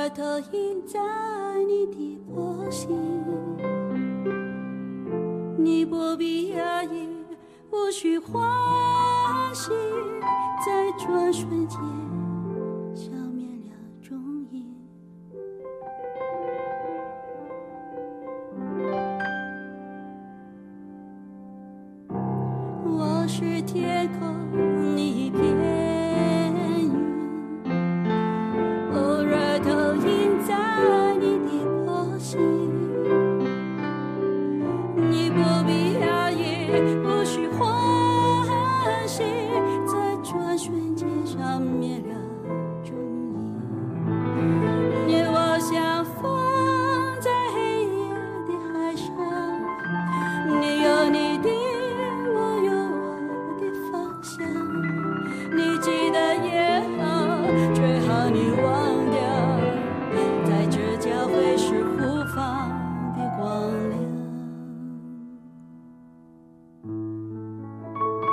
而投影在你的波心。你不必压抑，无需欢喜，在转瞬间。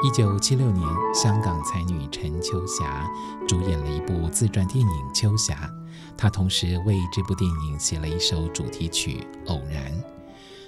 一九七六年，香港才女陈秋霞主演了一部自传电影《秋霞》，她同时为这部电影写了一首主题曲《偶然》，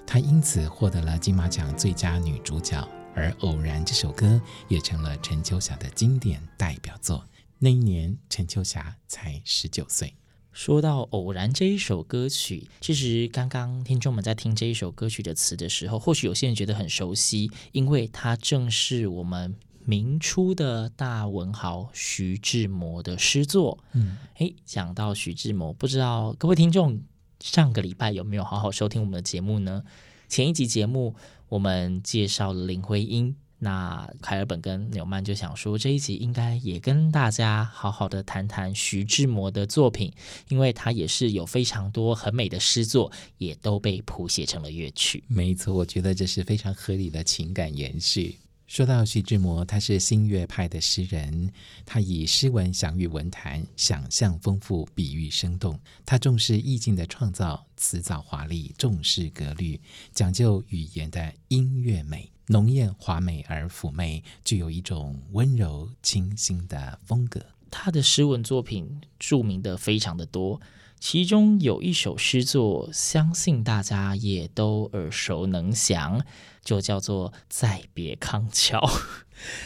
她因此获得了金马奖最佳女主角。而《偶然》这首歌也成了陈秋霞的经典代表作。那一年，陈秋霞才十九岁。说到《偶然》这一首歌曲，其实刚刚听众们在听这一首歌曲的词的时候，或许有些人觉得很熟悉，因为它正是我们明初的大文豪徐志摩的诗作。嗯，诶，讲到徐志摩，不知道各位听众上个礼拜有没有好好收听我们的节目呢？前一集节目我们介绍了林徽因。那凯尔本跟纽曼就想说，这一集应该也跟大家好好的谈谈徐志摩的作品，因为他也是有非常多很美的诗作，也都被谱写成了乐曲。没错，我觉得这是非常合理的情感延续。说到徐志摩，他是新月派的诗人，他以诗文享誉文坛，想象丰富，比喻生动。他重视意境的创造，辞藻华丽，重视格律，讲究语言的音乐美。浓艳华美而妩媚，具有一种温柔清新的风格。他的诗文作品著名的非常的多，其中有一首诗作，相信大家也都耳熟能详，就叫做《再别康桥》。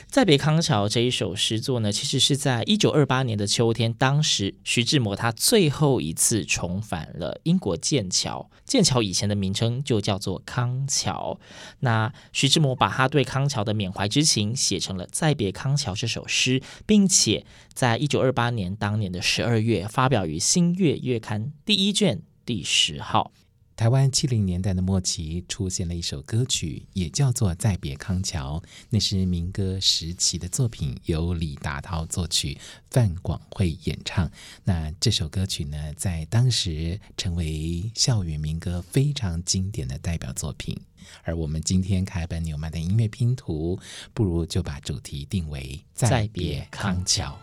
再别康桥这一首诗作呢，其实是在一九二八年的秋天，当时徐志摩他最后一次重返了英国剑桥。剑桥以前的名称就叫做康桥。那徐志摩把他对康桥的缅怀之情写成了《再别康桥》这首诗，并且在一九二八年当年的十二月发表于《新月》月刊第一卷第十号。台湾七零年代的末期出现了一首歌曲，也叫做《再别康桥》，那是民歌时期的作品，由李达涛作曲，范广惠演唱。那这首歌曲呢，在当时成为校园民歌非常经典的代表作品。而我们今天开本纽曼的音乐拼图，不如就把主题定为《再别康桥》。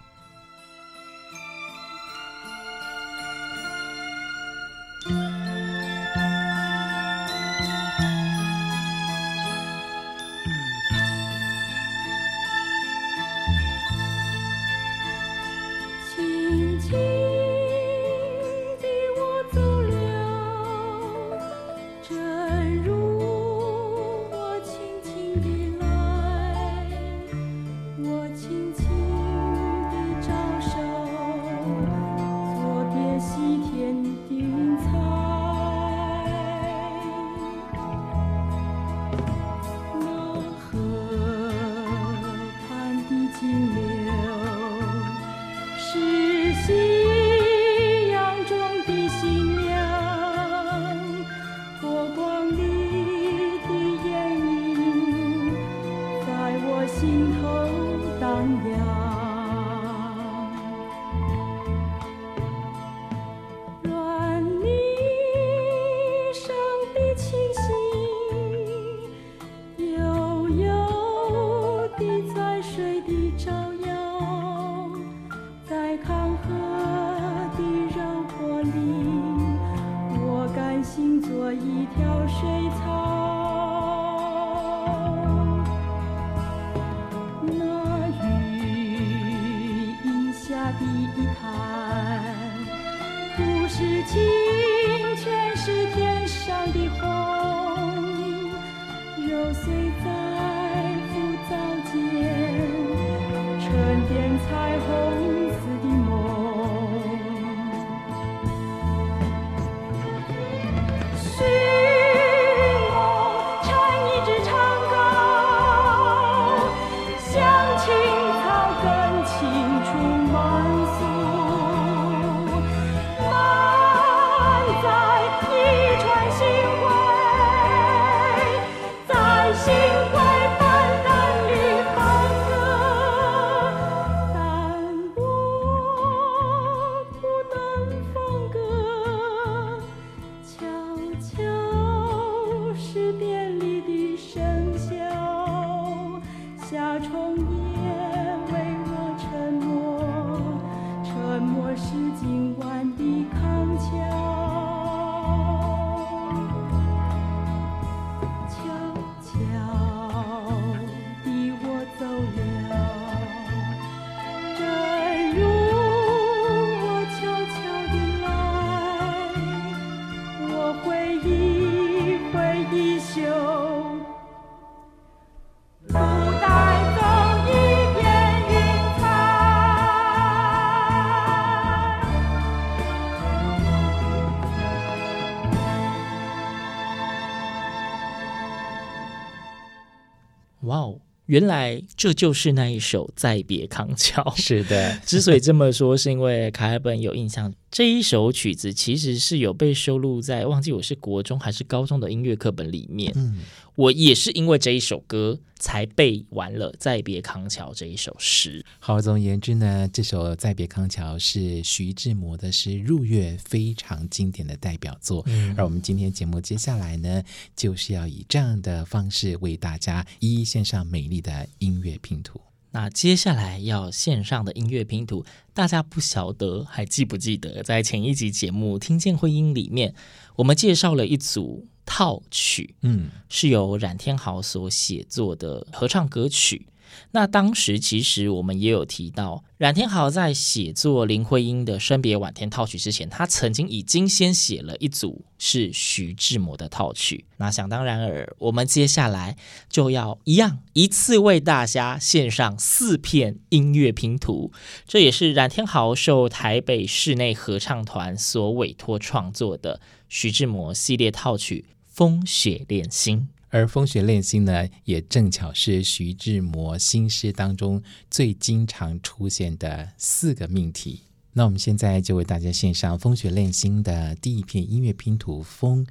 哇哦！原来这就是那一首《再别康桥》。是的，之所以这么说，是因为凯尔本有印象，这一首曲子其实是有被收录在忘记我是国中还是高中的音乐课本里面。嗯。我也是因为这一首歌才背完了《再别康桥》这一首诗。好，总而言之呢，这首《再别康桥》是徐志摩的诗入乐非常经典的代表作。嗯，而我们今天节目接下来呢，就是要以这样的方式为大家一一献上美丽的音乐拼图。那接下来要线上的音乐拼图，大家不晓得还记不记得，在前一集节目《听见徽音》里面，我们介绍了一组。套曲，嗯，是由冉天豪所写作的合唱歌曲。那当时其实我们也有提到，冉天豪在写作林徽因的《生别晚天》套曲之前，他曾经已经先写了一组是徐志摩的套曲。那想当然尔，我们接下来就要一样一次为大家献上四片音乐拼图。这也是冉天豪受台北室内合唱团所委托创作的徐志摩系列套曲。风雪恋心，而风雪恋心呢，也正巧是徐志摩新诗当中最经常出现的四个命题。那我们现在就为大家献上风雪恋心的第一片音乐拼图。风，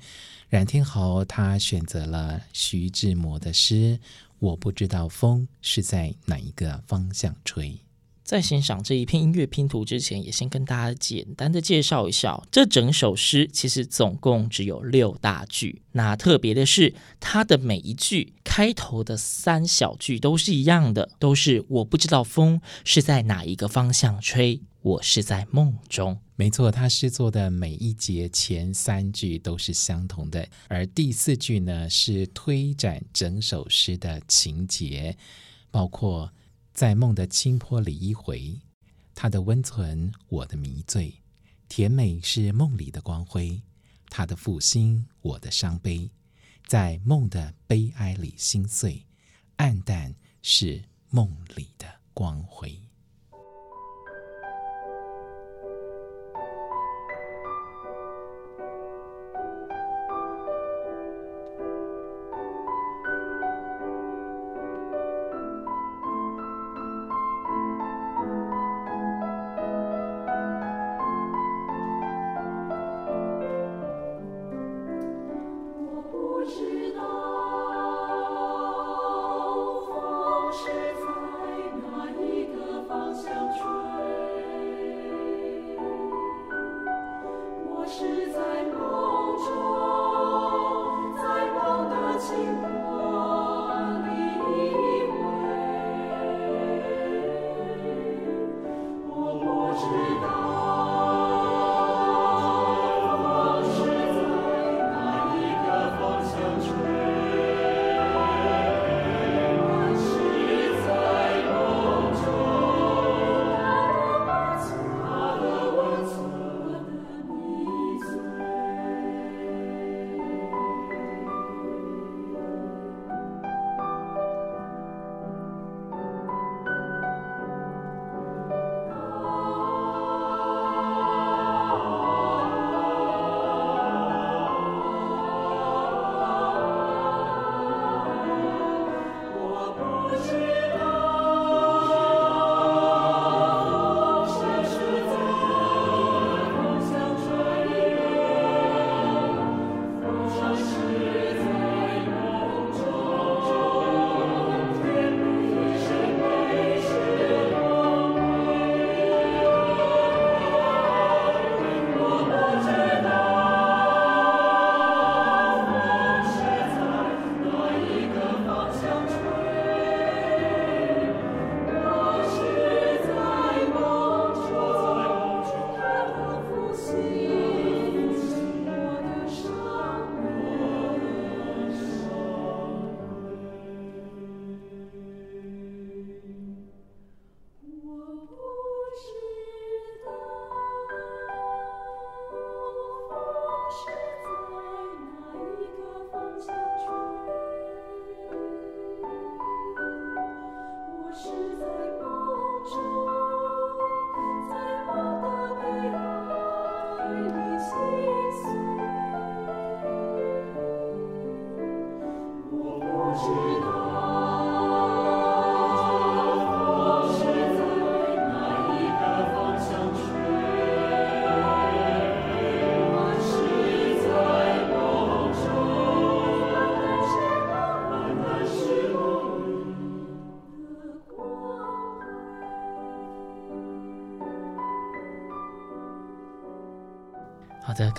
冉天豪他选择了徐志摩的诗，我不知道风是在哪一个方向吹。在欣赏这一片音乐拼图之前，也先跟大家简单的介绍一下，这整首诗其实总共只有六大句。那特别的是，它的每一句开头的三小句都是一样的，都是我不知道风是在哪一个方向吹，我是在梦中。没错，他诗作的每一节前三句都是相同的，而第四句呢，是推展整首诗的情节，包括。在梦的清波里一回，他的温存，我的迷醉，甜美是梦里的光辉，他的负心，我的伤悲，在梦的悲哀里心碎，黯淡是梦里的光辉。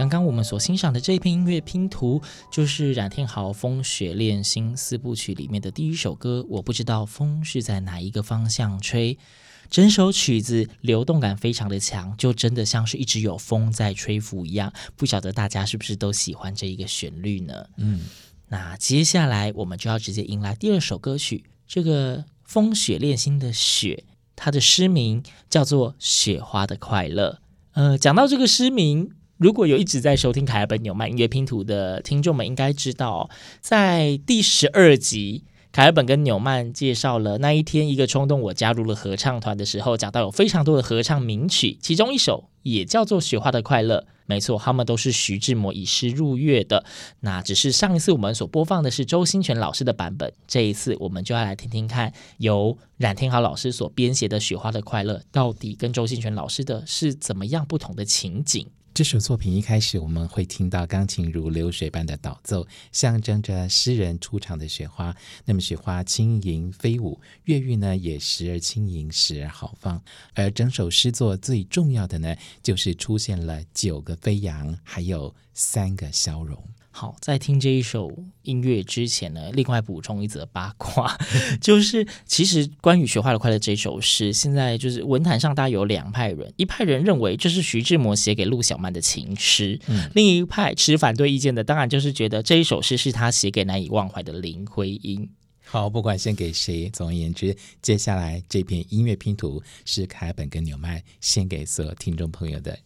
刚刚我们所欣赏的这一篇音乐拼图，就是冉天豪《风雪恋心》四部曲里面的第一首歌。我不知道风是在哪一个方向吹，整首曲子流动感非常的强，就真的像是一直有风在吹拂一样。不晓得大家是不是都喜欢这一个旋律呢？嗯，那接下来我们就要直接迎来第二首歌曲，这个《风雪恋心》的雪，它的诗名叫做《雪花的快乐》。呃，讲到这个诗名。如果有一直在收听凯尔本纽曼音乐拼图的听众们，应该知道，在第十二集，凯尔本跟纽曼介绍了那一天一个冲动，我加入了合唱团的时候，讲到有非常多的合唱名曲，其中一首也叫做《雪花的快乐》。没错，他们都是徐志摩以诗入乐的。那只是上一次我们所播放的是周星全老师的版本，这一次我们就要来听听看，由冉天豪老师所编写的《雪花的快乐》，到底跟周星全老师的是怎么样不同的情景。这首作品一开始，我们会听到钢琴如流水般的导奏，象征着诗人出场的雪花。那么雪花轻盈飞舞，越狱呢也时而轻盈，时而豪放。而整首诗作最重要的呢，就是出现了九个飞扬，还有三个消融。好，在听这一首音乐之前呢，另外补充一则八卦，就是其实关于《学坏了快乐》这首诗，现在就是文坛上大概有两派人，一派人认为这是徐志摩写给陆小曼的情诗，嗯，另一派持反对意见的，当然就是觉得这一首诗是他写给难以忘怀的林徽因。好，不管献给谁，总而言之，接下来这篇音乐拼图是凯本跟纽曼献给所有听众朋友的。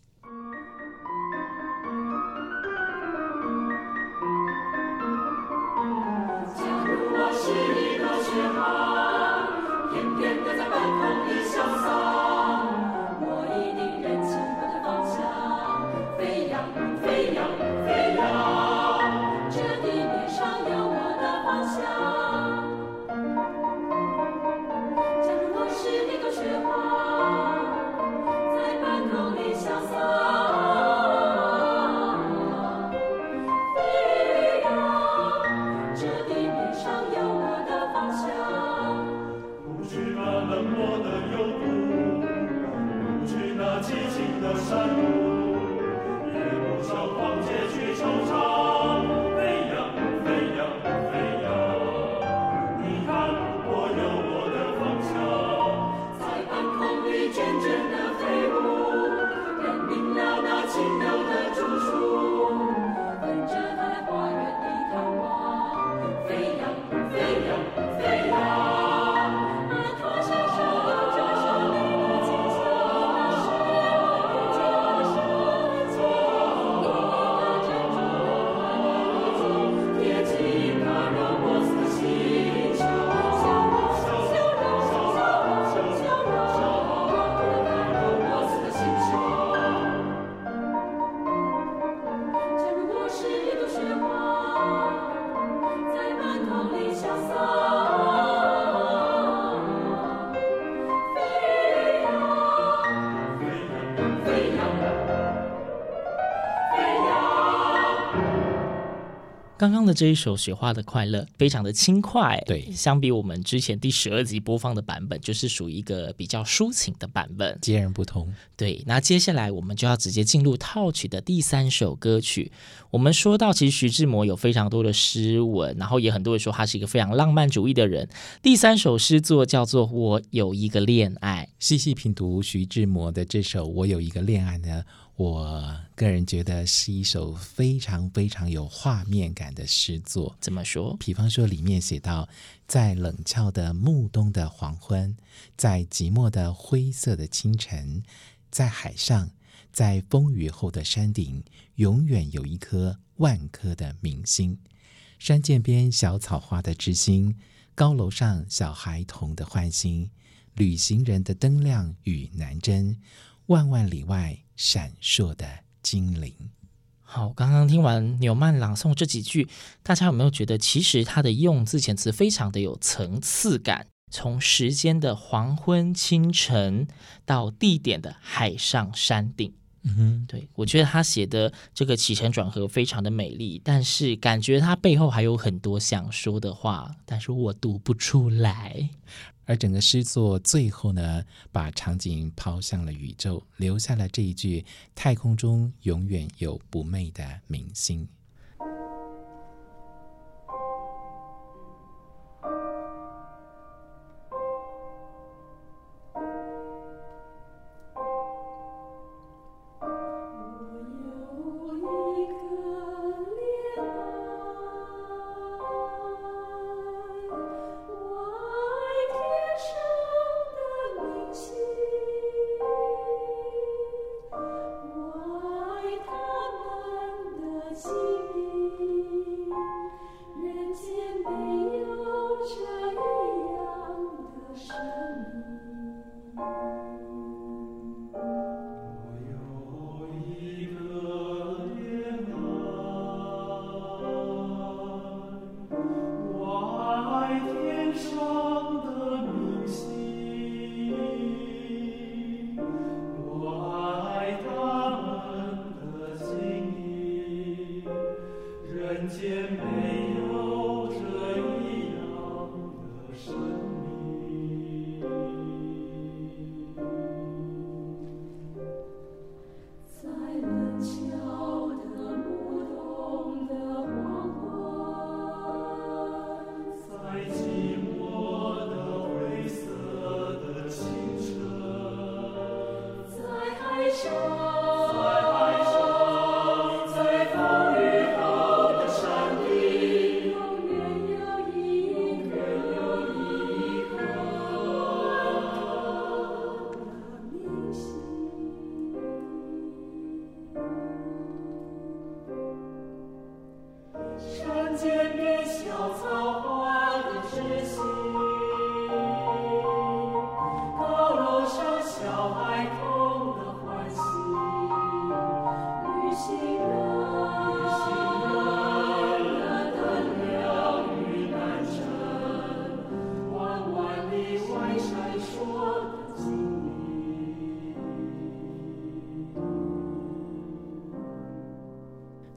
刚刚的这一首《雪花的快乐》非常的轻快，对，相比我们之前第十二集播放的版本，就是属于一个比较抒情的版本，截然不同。对，那接下来我们就要直接进入套曲的第三首歌曲。我们说到，其实徐志摩有非常多的诗文，然后也很多人说他是一个非常浪漫主义的人。第三首诗作叫做《我有一个恋爱》，细细品读徐志摩的这首《我有一个恋爱》呢。我个人觉得是一首非常非常有画面感的诗作。怎么说？比方说，里面写到，在冷峭的暮冬的黄昏，在寂寞的灰色的清晨，在海上，在风雨后的山顶，永远有一颗万颗的明星。山涧边小草花的知心，高楼上小孩童的欢心，旅行人的灯亮与南针，万万里外。闪烁的精灵，好，刚刚听完纽曼朗诵这几句，大家有没有觉得其实他的用字遣词非常的有层次感？从时间的黄昏、清晨，到地点的海上、山顶。嗯哼，对，我觉得他写的这个起承转合非常的美丽，但是感觉他背后还有很多想说的话，但是我读不出来。而整个诗作最后呢，把场景抛向了宇宙，留下了这一句：“太空中永远有不灭的明星。”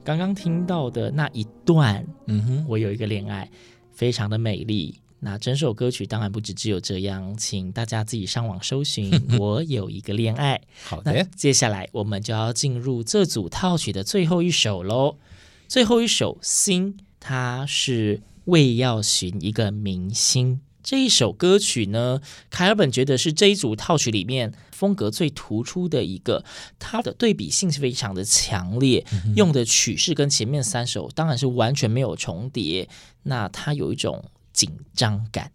刚刚听到的那一段，嗯哼，我有一个恋爱，非常的美丽。那整首歌曲当然不止只有这样，请大家自己上网搜寻。我有一个恋爱。好的，接下来我们就要进入这组套曲的最后一首喽。最后一首《心》，它是为要寻一个明星。这一首歌曲呢，凯尔本觉得是这一组套曲里面风格最突出的一个，它的对比性是非常的强烈，用的曲式跟前面三首当然是完全没有重叠，那它有一种紧张感。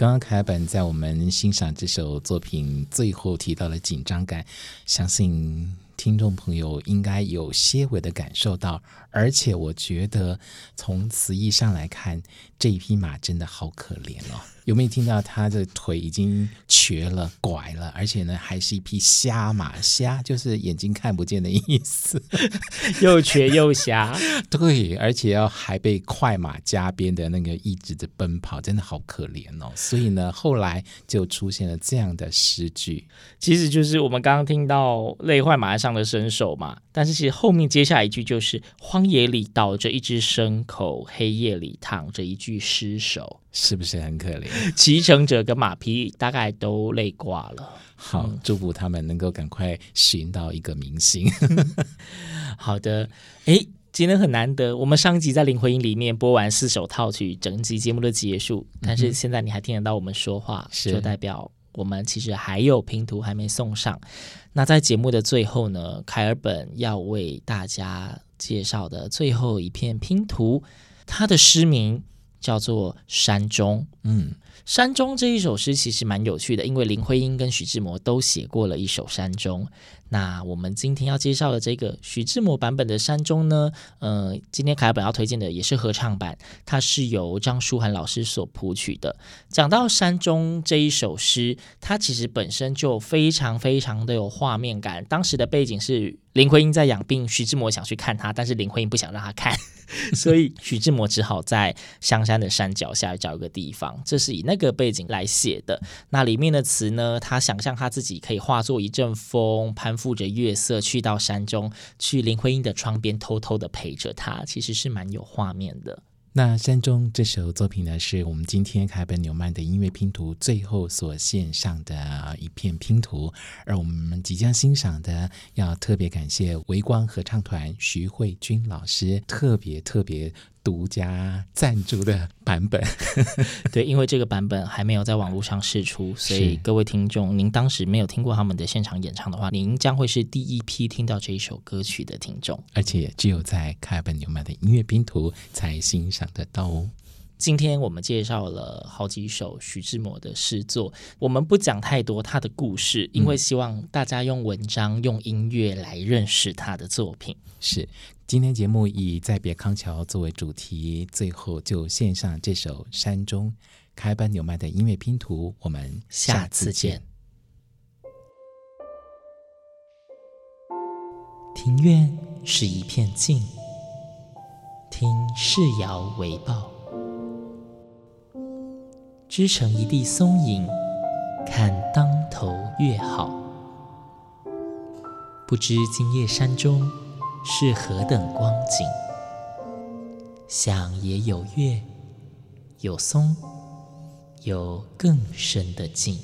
刚刚凯本在我们欣赏这首作品最后提到了紧张感，相信听众朋友应该有些微的感受到，而且我觉得从词义上来看，这一匹马真的好可怜哦。有没有听到他的腿已经瘸了、拐了，而且呢，还是一匹瞎马，瞎就是眼睛看不见的意思，又瘸又瞎。对，而且要还被快马加鞭的那个一直的奔跑，真的好可怜哦。所以呢，后来就出现了这样的诗句，其实就是我们刚刚听到“累坏马上的身手”嘛。但是其实后面接下来一句就是“荒野里倒着一只牲口，黑夜里躺着一具尸首”，是不是很可怜？骑乘者跟马匹大概都累挂了。好，嗯、祝福他们能够赶快寻到一个明星。好的，诶，今天很难得，我们上集在林徽因里面播完四首套曲，整集节目的结束。但是现在你还听得到我们说话，嗯、就代表我们其实还有拼图还没送上。那在节目的最后呢，凯尔本要为大家介绍的最后一片拼图，它的诗名叫做《山中》。嗯，《山中》这一首诗其实蛮有趣的，因为林徽因跟徐志摩都写过了一首《山中》。那我们今天要介绍的这个徐志摩版本的《山中》呢，呃，今天凯尔本要推荐的也是合唱版，它是由张舒涵老师所谱曲的。讲到《山中》这一首诗，它其实本身就非常非常的有画面感。当时的背景是林徽因在养病，徐志摩想去看她，但是林徽因不想让他看，所以徐志摩只好在香山的山脚下找一个地方，这是以那个背景来写的。那里面的词呢，他想象他自己可以化作一阵风，攀。附着月色去到山中，去林徽因的窗边偷偷的陪着她，其实是蛮有画面的。那《山中》这首作品呢，是我们今天凯本纽曼的音乐拼图最后所献上的一片拼图，而我们即将欣赏的，要特别感谢维光合唱团徐慧君老师，特别特别。独家赞助的版本，对，因为这个版本还没有在网络上试出，所以各位听众，您当时没有听过他们的现场演唱的话，您将会是第一批听到这一首歌曲的听众，而且只有在凯尔本纽曼的音乐拼图才欣赏得到哦。今天我们介绍了好几首徐志摩的诗作，我们不讲太多他的故事，因为希望大家用文章、用音乐来认识他的作品。是。今天节目以再别康桥作为主题，最后就献上这首《山中》，凯尔本纽曼的音乐拼图。我们下次见。庭院是一片静，听世谣为报，织成一地松影，看当头月好。不知今夜山中，是何等光景？想也有月，有松，有更深的静。